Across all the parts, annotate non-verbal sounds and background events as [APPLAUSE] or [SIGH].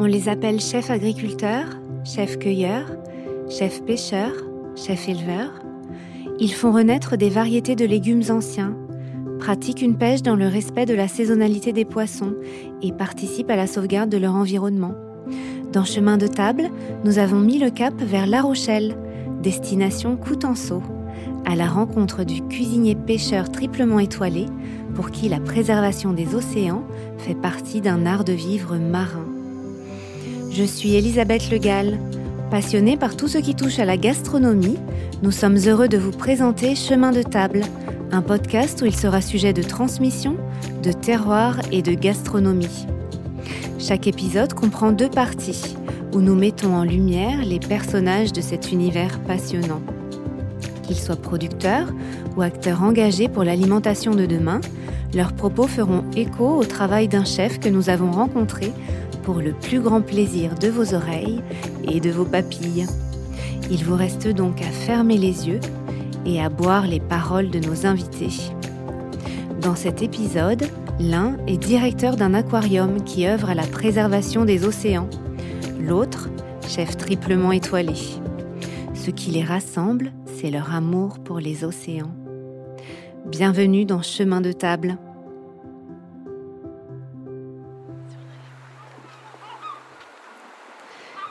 On les appelle chefs agriculteurs, chefs cueilleurs, chefs pêcheurs, chefs éleveurs. Ils font renaître des variétés de légumes anciens, pratiquent une pêche dans le respect de la saisonnalité des poissons et participent à la sauvegarde de leur environnement. Dans Chemin de table, nous avons mis le cap vers La Rochelle, destination Coutenceau, à la rencontre du cuisinier pêcheur triplement étoilé pour qui la préservation des océans fait partie d'un art de vivre marin. Je suis Elisabeth Legal. Passionnée par tout ce qui touche à la gastronomie, nous sommes heureux de vous présenter Chemin de table, un podcast où il sera sujet de transmission, de terroir et de gastronomie. Chaque épisode comprend deux parties où nous mettons en lumière les personnages de cet univers passionnant. Qu'ils soient producteurs ou acteurs engagés pour l'alimentation de demain, leurs propos feront écho au travail d'un chef que nous avons rencontré pour le plus grand plaisir de vos oreilles et de vos papilles. Il vous reste donc à fermer les yeux et à boire les paroles de nos invités. Dans cet épisode, l'un est directeur d'un aquarium qui œuvre à la préservation des océans, l'autre, chef triplement étoilé. Ce qui les rassemble, c'est leur amour pour les océans. Bienvenue dans Chemin de table.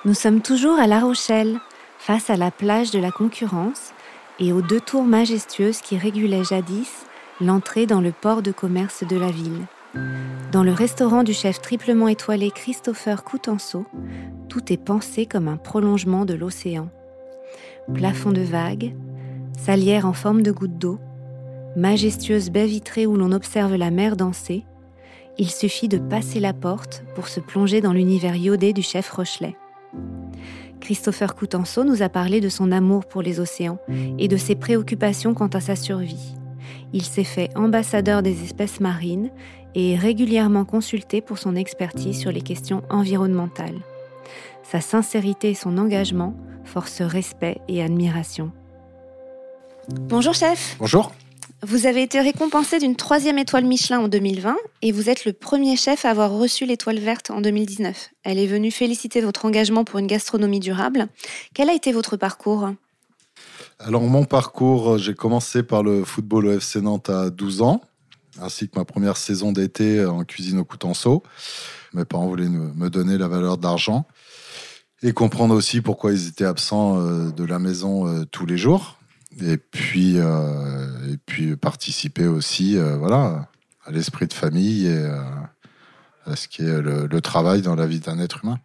Nous sommes toujours à La Rochelle, face à la plage de la concurrence et aux deux tours majestueuses qui régulaient jadis l'entrée dans le port de commerce de la ville. Dans le restaurant du chef triplement étoilé Christopher Coutenceau, tout est pensé comme un prolongement de l'océan. Plafond de vagues, salière en forme de goutte d'eau, majestueuse baie vitrée où l'on observe la mer danser, il suffit de passer la porte pour se plonger dans l'univers iodé du chef Rochelet. Christopher Coutenceau nous a parlé de son amour pour les océans et de ses préoccupations quant à sa survie. Il s'est fait ambassadeur des espèces marines et est régulièrement consulté pour son expertise sur les questions environnementales. Sa sincérité et son engagement forcent respect et admiration. Bonjour chef. Bonjour. Vous avez été récompensé d'une troisième étoile Michelin en 2020 et vous êtes le premier chef à avoir reçu l'étoile verte en 2019. Elle est venue féliciter votre engagement pour une gastronomie durable. Quel a été votre parcours? Alors mon parcours, j'ai commencé par le football au FC Nantes à 12 ans, ainsi que ma première saison d'été en cuisine au Coutenceau. Mes parents voulaient me donner la valeur d'argent et comprendre aussi pourquoi ils étaient absents euh, de la maison euh, tous les jours et puis, euh, et puis participer aussi euh, voilà, à l'esprit de famille et euh, à ce qui est le, travail dans la vie d'un être humain.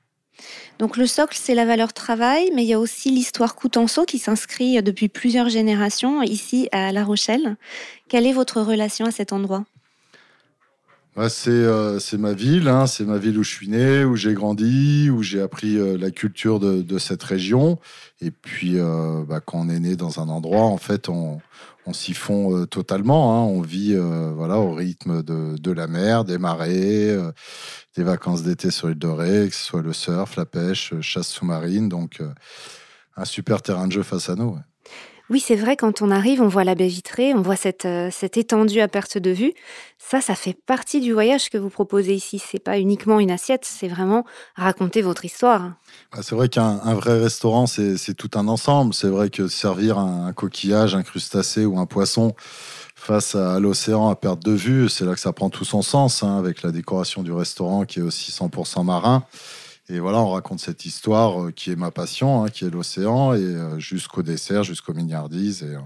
Donc le socle, c'est la valeur travail, mais il y a aussi l'histoire Coutenceau qui s'inscrit depuis plusieurs générations ici à La Rochelle. Quelle est votre relation à cet endroit? Euh, c'est ma ville, hein, c'est ma ville où je suis né, où j'ai grandi, où j'ai appris euh, la culture de, cette région. Et puis, euh, bah, quand on est né dans un endroit, en fait, on, s'y fond totalement. Hein. on vit voilà, au rythme de, la mer, des marées, des vacances d'été sur l'île de Ré, que ce soit le surf, la pêche, chasse sous-marine. Donc, un super terrain de jeu face à nous. Oui, c'est vrai, quand on arrive, on voit la baie vitrée, on voit cette, euh, cette étendue à perte de vue. Ça, ça fait partie du voyage que vous proposez ici. C'est pas uniquement une assiette, c'est vraiment raconter votre histoire. Bah, c'est vrai qu'un vrai restaurant, c'est tout un ensemble. C'est vrai que servir un, coquillage, un crustacé ou un poisson face à l'océan à perte de vue, c'est là que ça prend tout son sens, hein, avec la décoration du restaurant qui est aussi 100% marin. Et voilà, on raconte cette histoire euh, qui est ma passion, hein, qui est l'océan, et euh, jusqu'au dessert, jusqu'aux milliardises, et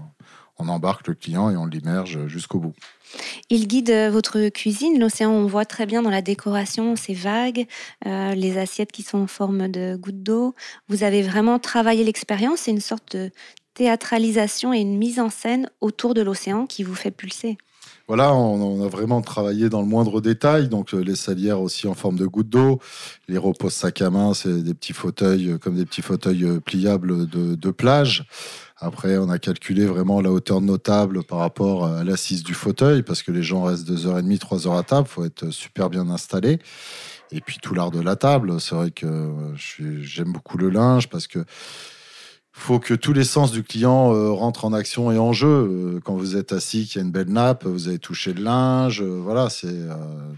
on embarque le client et on l'immerge jusqu'au bout. Il guide euh, votre cuisine. L'océan, on voit très bien dans la décoration ces vagues, les assiettes qui sont en forme de gouttes d'eau. Vous avez vraiment travaillé l'expérience. C'est une sorte de théâtralisation et une mise en scène autour de l'océan qui vous fait pulser. Voilà, on, a vraiment travaillé dans le moindre détail. Donc, euh, les salières aussi en forme de gouttes d'eau. Les reposes sac à main, c'est des petits fauteuils, euh, comme des petits fauteuils euh, pliables de, plage. Après, on a calculé vraiment la hauteur notable par rapport à l'assise du fauteuil, parce que les gens restent 2h30, 3 heures à table. Il faut être super bien installé. Et puis, tout l'art de la table. C'est vrai que j'aime beaucoup le linge, parce que faut que tous les sens du client euh, rentrent en action et en jeu. Euh, quand vous êtes assis, qu'il y a une belle nappe, vous avez touché le linge, euh, voilà, c'est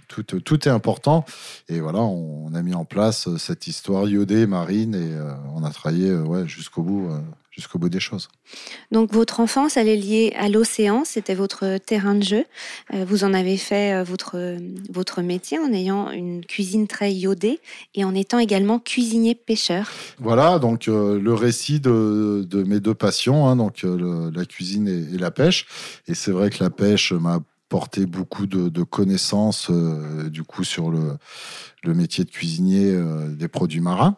tout, tout est important. Et voilà, on, a mis en place cette histoire iodée marine et on a travaillé ouais, jusqu'au bout jusqu'au bout des choses. Donc votre enfance, elle est liée à l'océan, c'était votre terrain de jeu. Euh, vous en avez fait euh, votre, votre métier en ayant une cuisine très iodée et en étant également cuisinier pêcheur. Voilà, donc euh, le récit de, de, mes deux passions, hein, donc la cuisine et, la pêche. Et c'est vrai que la pêche m'a porté beaucoup de, de connaissances du coup sur le, le métier de cuisinier des produits marins.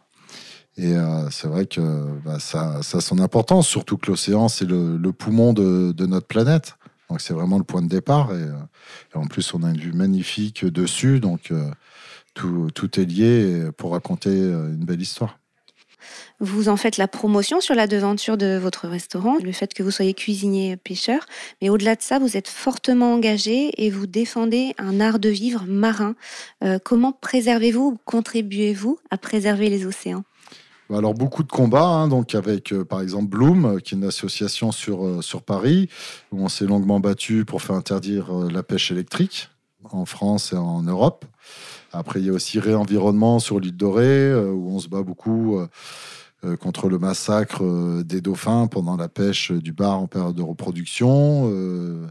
Et euh, c'est vrai que bah, ça, a son importance, surtout que l'océan, c'est le, poumon de, notre planète. Donc c'est vraiment le point de départ. Et, euh, en plus, on a une vue magnifique dessus. Donc euh, tout, tout, est lié pour raconter une belle histoire. Vous en faites la promotion sur la devanture de votre restaurant, le fait que vous soyez cuisinier pêcheur. Mais au-delà de ça, vous êtes fortement engagé et vous défendez un art de vivre marin. comment préservez-vous, contribuez-vous à préserver les océans? Alors beaucoup de combats, hein, donc avec euh, par exemple Bloom, euh, qui est une association sur, euh, sur Paris, où on s'est longuement battu pour faire interdire la pêche électrique en France et en Europe. Après, il y a aussi Réenvironnement sur l'île Dorée, où on se bat beaucoup contre le massacre euh, des dauphins pendant la pêche du bar en période de reproduction. Euh,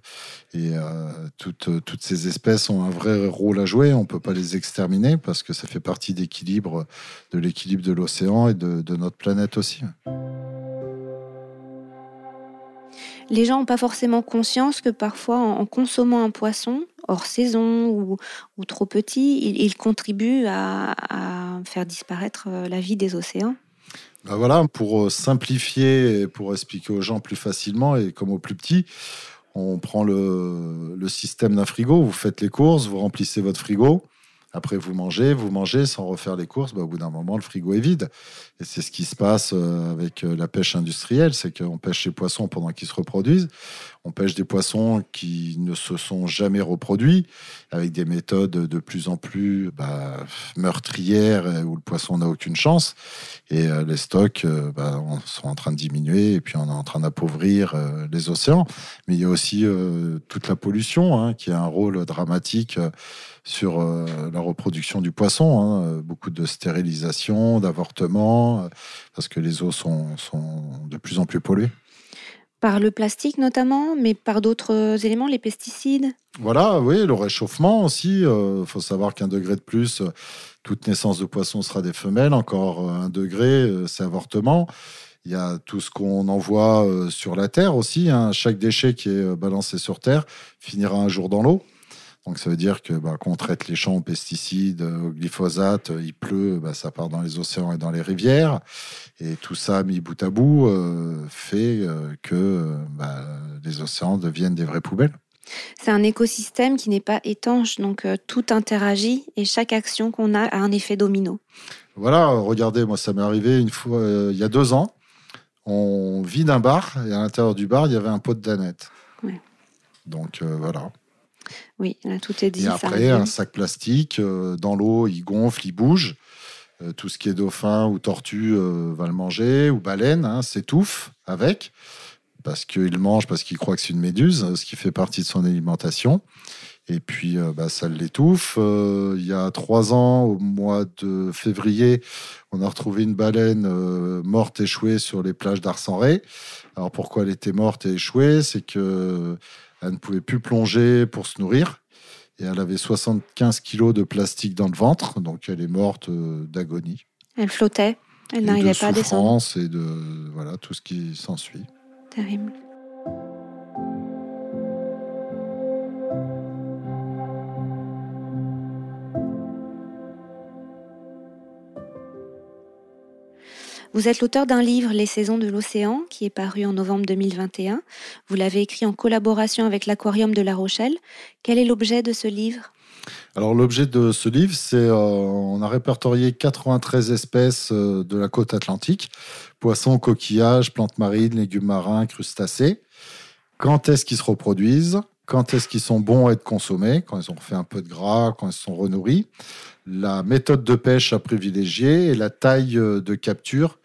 et toutes, toutes ces espèces ont un vrai rôle à jouer. On ne peut pas les exterminer parce que ça fait partie d'équilibre, de l'équilibre de l'océan et de, notre planète aussi. Les gens n'ont pas forcément conscience que parfois, en consommant un poisson hors saison ou, ou trop petit, ils, contribuent à, à, faire disparaître la vie des océans. Bah voilà, pour euh, simplifier et pour expliquer aux gens plus facilement et comme aux plus petits, on prend le, système d'un frigo, vous faites les courses, vous remplissez votre frigo, après, vous mangez, vous mangez sans refaire les courses. Bah, au bout d'un moment, le frigo est vide. Et c'est ce qui se passe euh, avec euh, la pêche industrielle. C'est qu'on pêche les poissons pendant qu'ils se reproduisent. On pêche des poissons qui ne se sont jamais reproduits avec des méthodes de plus en plus bah, meurtrières où le poisson n'a aucune chance. Et euh, les stocks bah, sont en train de diminuer et puis on est en train d'appauvrir les océans. Mais il y a aussi toute la pollution hein, qui a un rôle dramatique sur euh, la reproduction du poisson. Hein. Beaucoup de stérilisation, d'avortement, euh, parce que les eaux sont, de plus en plus polluées. Par le plastique notamment, mais par d'autres éléments, les pesticides? Voilà, oui, le réchauffement aussi. Il euh, faut savoir qu'un degré de plus, toute naissance de poisson sera des femelles. Encore un degré, c'est avortement. Il y a tout ce qu'on envoie sur la Terre aussi. Hein. Chaque déchet qui est balancé sur Terre finira un jour dans l'eau. Donc ça veut dire que bah, qu'on traite les champs aux pesticides, au glyphosate, il pleut, bah, ça part dans les océans et dans les rivières. Et tout ça mis bout à bout euh, fait euh, que bah, les océans deviennent des vraies poubelles. C'est un écosystème qui n'est pas étanche, donc euh, tout interagit et chaque action qu'on a a un effet domino. Voilà, regardez, moi ça m'est arrivé une fois, il y a deux ans, on vide un bar et à l'intérieur du bar, il y avait un pot de danette. Donc voilà. Oui, là, tout est dit. Et après, un sac plastique, euh, dans l'eau, il gonfle, il bouge. Euh, tout ce qui est dauphin ou tortue euh, va le manger, ou baleine, hein, s'étouffe avec, parce qu'il mange, parce qu'il croit que c'est une méduse, ce qui fait partie de son alimentation. Et puis, bah, ça l'étouffe. il y a trois ans, au mois de février, on a retrouvé une baleine morte échouée sur les plages d'Arsenré. Alors, pourquoi elle était morte et échouée? C'est que elle ne pouvait plus plonger pour se nourrir. Et elle avait 75 kilos de plastique dans le ventre, donc elle est morte euh, d'agonie. Elle flottait, elle n'arrivait pas à descendre. Et de voilà tout ce qui s'ensuit. Terrible. Vous êtes l'auteur d'un livre, Les saisons de l'océan, qui est paru en novembre 2021. Vous l'avez écrit en collaboration avec l'Aquarium de La Rochelle. Quel est l'objet de ce livre? Alors l'objet de ce livre, c'est euh, on a répertorié 93 espèces euh, de la côte atlantique poissons, coquillages, plantes marines, légumes marins, crustacés. Quand est-ce qu'ils se reproduisent? Quand est-ce qu'ils sont bons à être consommés? Quand ils ont fait un peu de gras, quand ils sont renourris la méthode de pêche à privilégier et la taille euh, de capture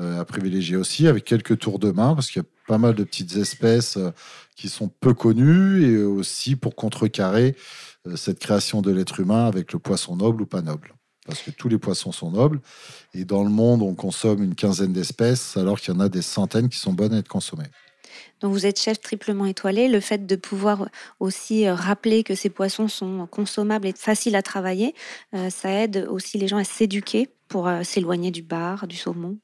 à privilégier aussi, avec quelques tours de main, parce qu'il y a pas mal de petites espèces qui sont peu connues, et aussi pour contrecarrer cette création de l'être humain avec le poisson noble ou pas noble parce que tous les poissons sont nobles. Et dans le monde, on consomme une quinzaine d'espèces, alors qu'il y en a des centaines qui sont bonnes à être consommées. Donc vous êtes chef triplement étoilé. Le fait de pouvoir aussi euh, rappeler que ces poissons sont consommables et faciles à travailler, euh, ça aide aussi les gens à s'éduquer pour euh, s'éloigner du bar, du saumon.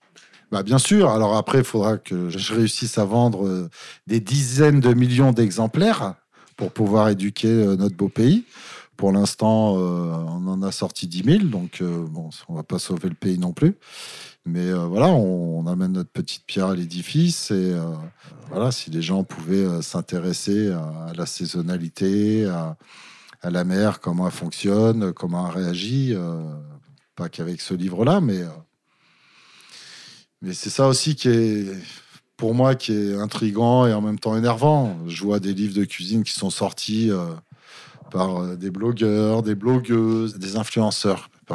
Bah bien sûr. Alors après, il faudra que je réussisse à vendre des dizaines de millions d'exemplaires pour pouvoir éduquer notre beau pays. Pour l'instant, on en a sorti 10 000, donc bon, on va pas sauver le pays non plus. Mais euh, voilà, on, amène notre petite pierre à l'édifice et voilà, si les gens pouvaient s'intéresser à, la saisonnalité, à, la mer, comment elle fonctionne, comment elle réagit, pas qu'avec ce livre-là, mais mais c'est ça aussi qui est pour moi qui est intrigant et en même temps énervant. Je vois des livres de cuisine qui sont sortis par euh, des blogueurs, des blogueuses, des influenceurs. Il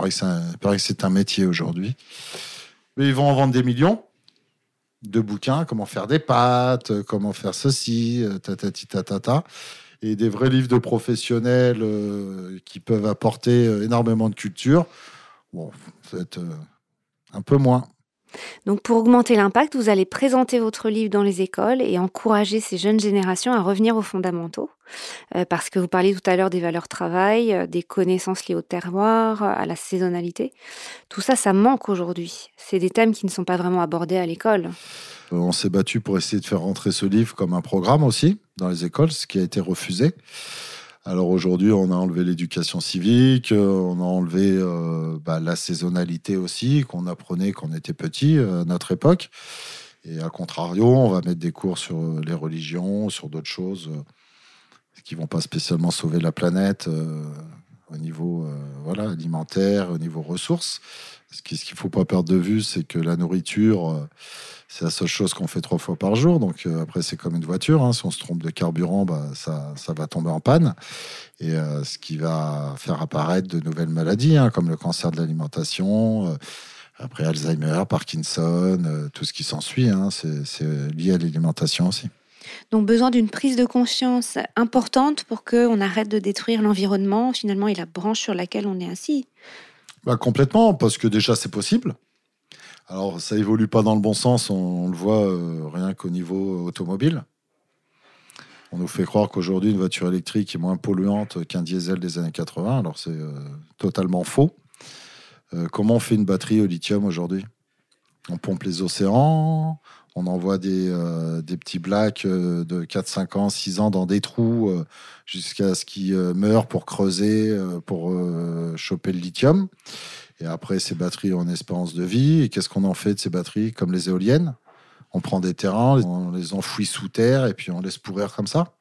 paraît que c'est un, métier aujourd'hui. Mais ils vont en vendre des millions de bouquins, comment faire des pâtes, comment faire ceci, euh, tatati tatata. Et des vrais livres de professionnels euh, qui peuvent apporter énormément de culture. Bon, peut-être un peu moins. Donc pour augmenter l'impact, vous allez présenter votre livre dans les écoles et encourager ces jeunes générations à revenir aux fondamentaux. Euh, parce que vous parliez tout à l'heure des valeurs travail, euh, des connaissances liées au terroir, à la saisonnalité. Tout ça, ça manque aujourd'hui. C'est des thèmes qui ne sont pas vraiment abordés à l'école. Euh, on s'est battu pour essayer de faire rentrer ce livre comme un programme aussi dans les écoles, ce qui a été refusé. Alors aujourd'hui, on a enlevé l'éducation civique, euh, on a enlevé euh, bah, la saisonnalité aussi, qu'on apprenait quand on était petit euh, à notre époque. Et à contrario, on va mettre des cours sur les religions, sur d'autres choses qui vont pas spécialement sauver la planète au niveau voilà, alimentaire, au niveau ressources. Ce qu'il ne faut pas perdre de vue, c'est que la nourriture c'est la seule chose qu'on fait trois fois par jour. Donc euh, après, c'est comme une voiture. Hein. Si on se trompe de carburant, bah, ça, ça va tomber en panne. Et euh, ce qui va faire apparaître de nouvelles maladies, hein, comme le cancer de l'alimentation. Euh, après Alzheimer, Parkinson, tout ce qui s'ensuit, hein, c'est lié à l'alimentation aussi. Donc besoin d'une prise de conscience importante pour qu'on arrête de détruire l'environnement finalement et la branche sur laquelle on est assis. Bah, complètement, parce que déjà c'est possible. Alors, ça évolue pas dans le bon sens, on, le voit euh, rien qu'au niveau automobile. On nous fait croire qu'aujourd'hui, une voiture électrique est moins polluante qu'un diesel des années 80. Alors, c'est euh, totalement faux. Euh, comment on fait une batterie au lithium aujourd'hui? On pompe les océans, on envoie des, des petits blacks de 4, 5 ans, 6 ans dans des trous jusqu'à ce qu'ils meurent pour creuser, pour choper le lithium. Et après, ces batteries ont une espérance de vie. Et qu'est-ce qu'on en fait de ces batteries? Comme les éoliennes, on prend des terrains, on les enfouit sous terre et puis on laisse pourrir comme ça.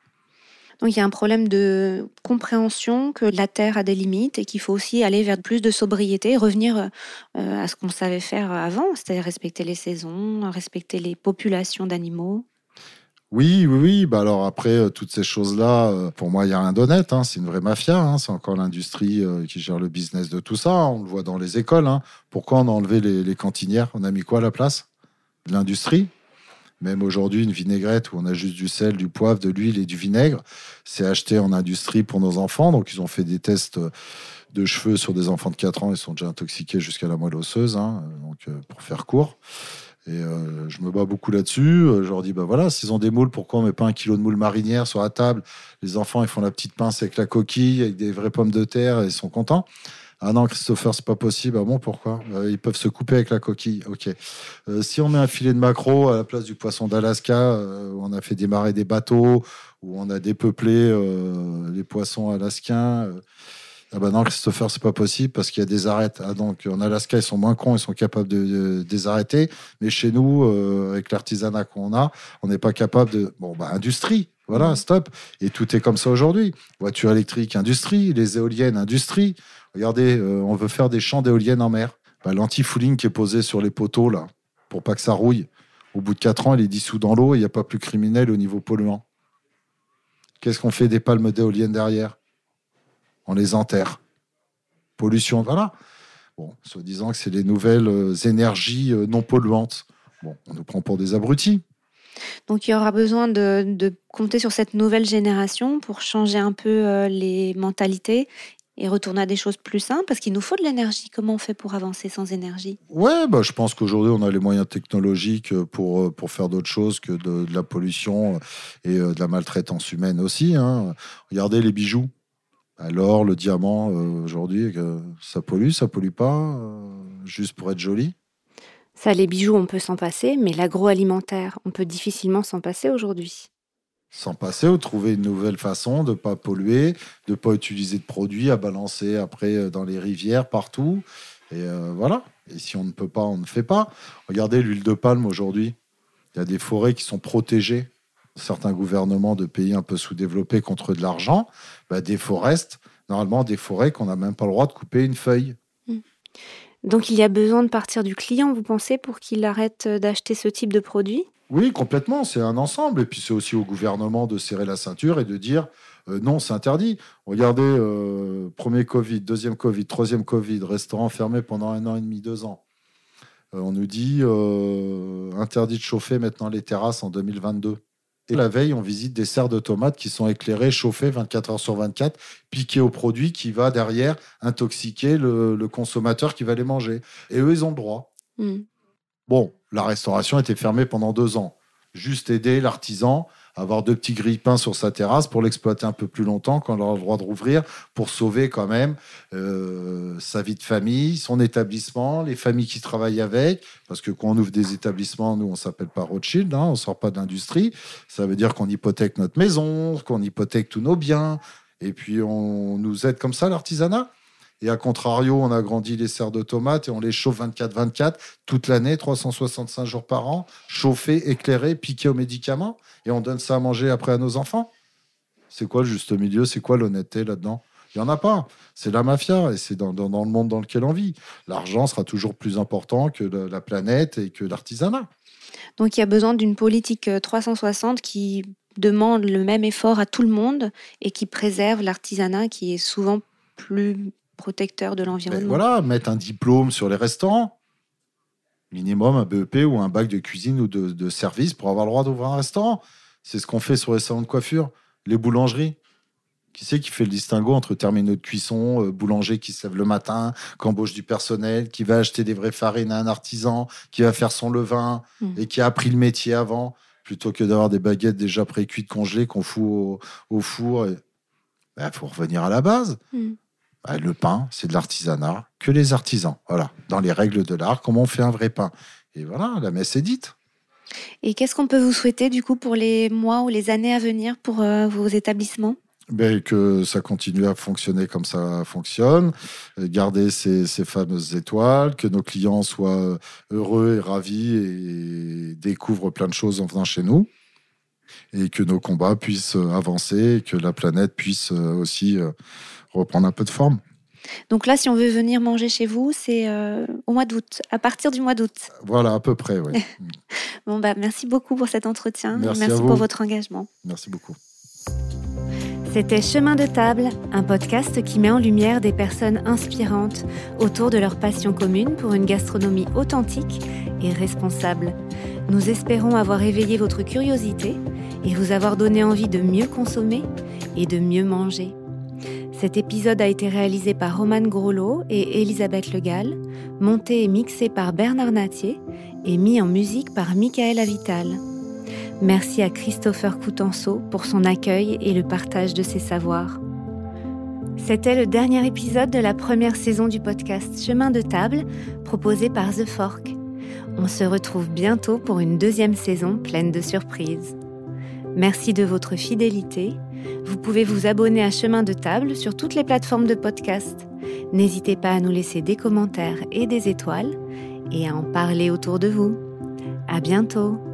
Donc il y a un problème de compréhension que la Terre a des limites et qu'il faut aussi aller vers plus de sobriété, revenir euh, à ce qu'on savait faire avant, c'est-à-dire respecter les saisons, respecter les populations d'animaux. Oui, oui, oui. Bah alors après, euh, toutes ces choses-là, euh, pour moi, il n'y a rien d'honnête. Hein. C'est une vraie mafia. Hein. C'est encore l'industrie qui gère le business de tout ça. On le voit dans les écoles. Hein. Pourquoi on a enlevé les, cantinières? On a mis quoi à la place? L'industrie? Même aujourd'hui, une vinaigrette où on a juste du sel, du poivre, de l'huile et du vinaigre, c'est acheté en industrie pour nos enfants. Donc, ils ont fait des tests de cheveux sur des enfants de 4 ans. Ils sont déjà intoxiqués jusqu'à la moelle osseuse, donc, pour faire court. Et euh, je me bats beaucoup là-dessus. Euh, je leur dis, bah voilà, s'ils ont des moules, pourquoi on met pas un kilo de moules marinières sur la table? Les enfants, ils font la petite pince avec la coquille, avec des vraies pommes de terre, et ils sont contents. Ah non, Christopher, c'est pas possible. Ah bon, pourquoi? Euh, Ils peuvent se couper avec la coquille. Ok. si on met un filet de maquereau à la place du poisson d'Alaska, où on a fait démarrer des bateaux, où on a dépeuplé les poissons alaskiens, ah bah non, Christopher, c'est pas possible parce qu'il y a des arêtes. Ah donc en Alaska, ils sont moins cons, ils sont capables de, désarrêter. Mais chez nous, euh, avec l'artisanat qu'on a, on n'est pas capable de. Bon, bah industrie, voilà, stop. Et tout est comme ça aujourd'hui. Voiture électrique, industrie. Les éoliennes, industrie. Regardez, euh, on veut faire des champs d'éoliennes en mer. Bah, L'anti-fouling qui est posé sur les poteaux, là, pour pas que ça rouille. Au bout de 4 ans, il est dissous dans l'eau et il n'y a pas plus criminel au niveau polluant. Qu'est-ce qu'on fait des palmes d'éoliennes derrière? On les enterre. Pollution, voilà. Bon, soi-disant que c'est les nouvelles euh, énergies euh, non polluantes. On nous prend pour des abrutis. Donc il y aura besoin de, compter sur cette nouvelle génération pour changer un peu les mentalités et retourner à des choses plus simples Parce qu'il nous faut de l'énergie. Comment on fait pour avancer sans énergie? Ouais, bah, je pense qu'aujourd'hui, on a les moyens technologiques pour, euh, pour faire d'autres choses que de, la pollution et euh, de la maltraitance humaine aussi. Hein. Regardez les bijoux. Alors, le diamant, aujourd'hui, ça pollue, ça pollue pas, juste pour être joli ça, les bijoux, on peut s'en passer, mais l'agroalimentaire, on peut difficilement s'en passer aujourd'hui. S'en passer ou trouver une nouvelle façon de ne pas polluer, de ne pas utiliser de produits à balancer après euh, dans les rivières, partout. Et euh, voilà. Et si on ne peut pas, on ne fait pas. Regardez l'huile de palme aujourd'hui. Il y a des forêts qui sont protégées. Certains gouvernements de pays un peu sous-développés contre de l'argent, bah, des forêts, normalement des forêts qu'on n'a même pas le droit de couper une feuille. Mmh. Donc il y a besoin de partir du client, vous pensez, pour qu'il arrête d'acheter ce type de produit? Oui, complètement. C'est un ensemble. Et puis c'est aussi au gouvernement de serrer la ceinture et de dire euh, non, c'est interdit. Regardez, euh, premier Covid, deuxième Covid, troisième Covid, restaurant fermé pendant un an et demi, deux ans. Euh, on nous dit interdit de chauffer maintenant les terrasses en 2022. Et la veille, on visite des serres de tomates qui sont éclairées, chauffées 24 heures sur 24, piquées au produit qui va derrière intoxiquer le, consommateur qui va les manger. Et eux, ils ont le droit. Hmm. Bon, la restauration était fermée pendant deux ans. Juste aider l'artisan avoir deux petits grille-pains sur sa terrasse pour l'exploiter un peu plus longtemps quand on aura le droit de rouvrir, pour sauver quand même euh, sa vie de famille, son établissement, les familles qui travaillent avec. Parce que quand on ouvre des établissements, nous, on s'appelle pas Rothschild, hein, on sort pas d'industrie. Ça veut dire qu'on hypothèque notre maison, qu'on hypothèque tous nos biens. Et puis, on nous aide comme ça, l'artisanat. Et à contrario, on agrandit les serres de tomates et on les chauffe 24-24 toute l'année, 365 jours par an, chauffés, éclairés, piqués aux médicaments. Et on donne ça à manger après à nos enfants. C'est quoi le juste milieu? C'est quoi l'honnêteté là-dedans? Il n'y en a pas. C'est la mafia et c'est dans, le monde dans lequel on vit. L'argent sera toujours plus important que la planète et que l'artisanat. Donc il y a besoin d'une politique 360 euh, qui demande le même effort à tout le monde et qui préserve l'artisanat qui est souvent plus protecteur de l'environnement. Voilà, mettre un diplôme sur les restaurants. Minimum un BEP ou un bac de cuisine ou de, service pour avoir le droit d'ouvrir un restaurant. C'est ce qu'on fait sur les salons de coiffure, les boulangeries. Qui c'est qui fait le distinguo entre terminaux de cuisson, euh, boulanger qui se lève le matin, qui embauche du personnel, qui va acheter des vraies farines à un artisan, qui va faire son levain hmm. et qui a appris le métier avant, plutôt que d'avoir des baguettes déjà pré-cuites congelées qu'on fout au, four. Il ben, faut revenir à la base. Hmm. Bah, le pain, c'est de l'artisanat, que les artisans. Voilà, dans les règles de l'art, comment on fait un vrai pain. Et voilà, la messe est dite. Et qu'est-ce qu'on peut vous souhaiter du coup pour les mois ou les années à venir pour euh, vos établissements? Ben, que ça continue à fonctionner comme ça fonctionne, garder ces, ces, fameuses étoiles, que nos clients soient heureux et ravis et découvrent plein de choses en venant chez nous, et que nos combats puissent avancer, et que la planète puisse aussi euh, reprendre un peu de forme. Donc là, si on veut venir manger chez vous, c'est euh, au mois d'août, à partir du mois d'août. Voilà, à peu près, oui. [LAUGHS] bon, bah, merci beaucoup pour cet entretien. Merci, merci pour votre engagement. Merci beaucoup. C'était Chemin de table, un podcast qui met en lumière des personnes inspirantes autour de leur passion commune pour une gastronomie authentique et responsable. Nous espérons avoir éveillé votre curiosité et vous avoir donné envie de mieux consommer et de mieux manger. Cet épisode a été réalisé par Roman Grollo et Elisabeth Legal, monté et mixé par Bernard Natier et mis en musique par Michael Avital. Merci à Christopher Coutenceau pour son accueil et le partage de ses savoirs. C'était le dernier épisode de la première saison du podcast Chemin de table proposé par The Fork. On se retrouve bientôt pour une deuxième saison pleine de surprises. Merci de votre fidélité vous pouvez vous abonner à Chemin de Table sur toutes les plateformes de podcast. N'hésitez pas à nous laisser des commentaires et des étoiles et à en parler autour de vous. À bientôt!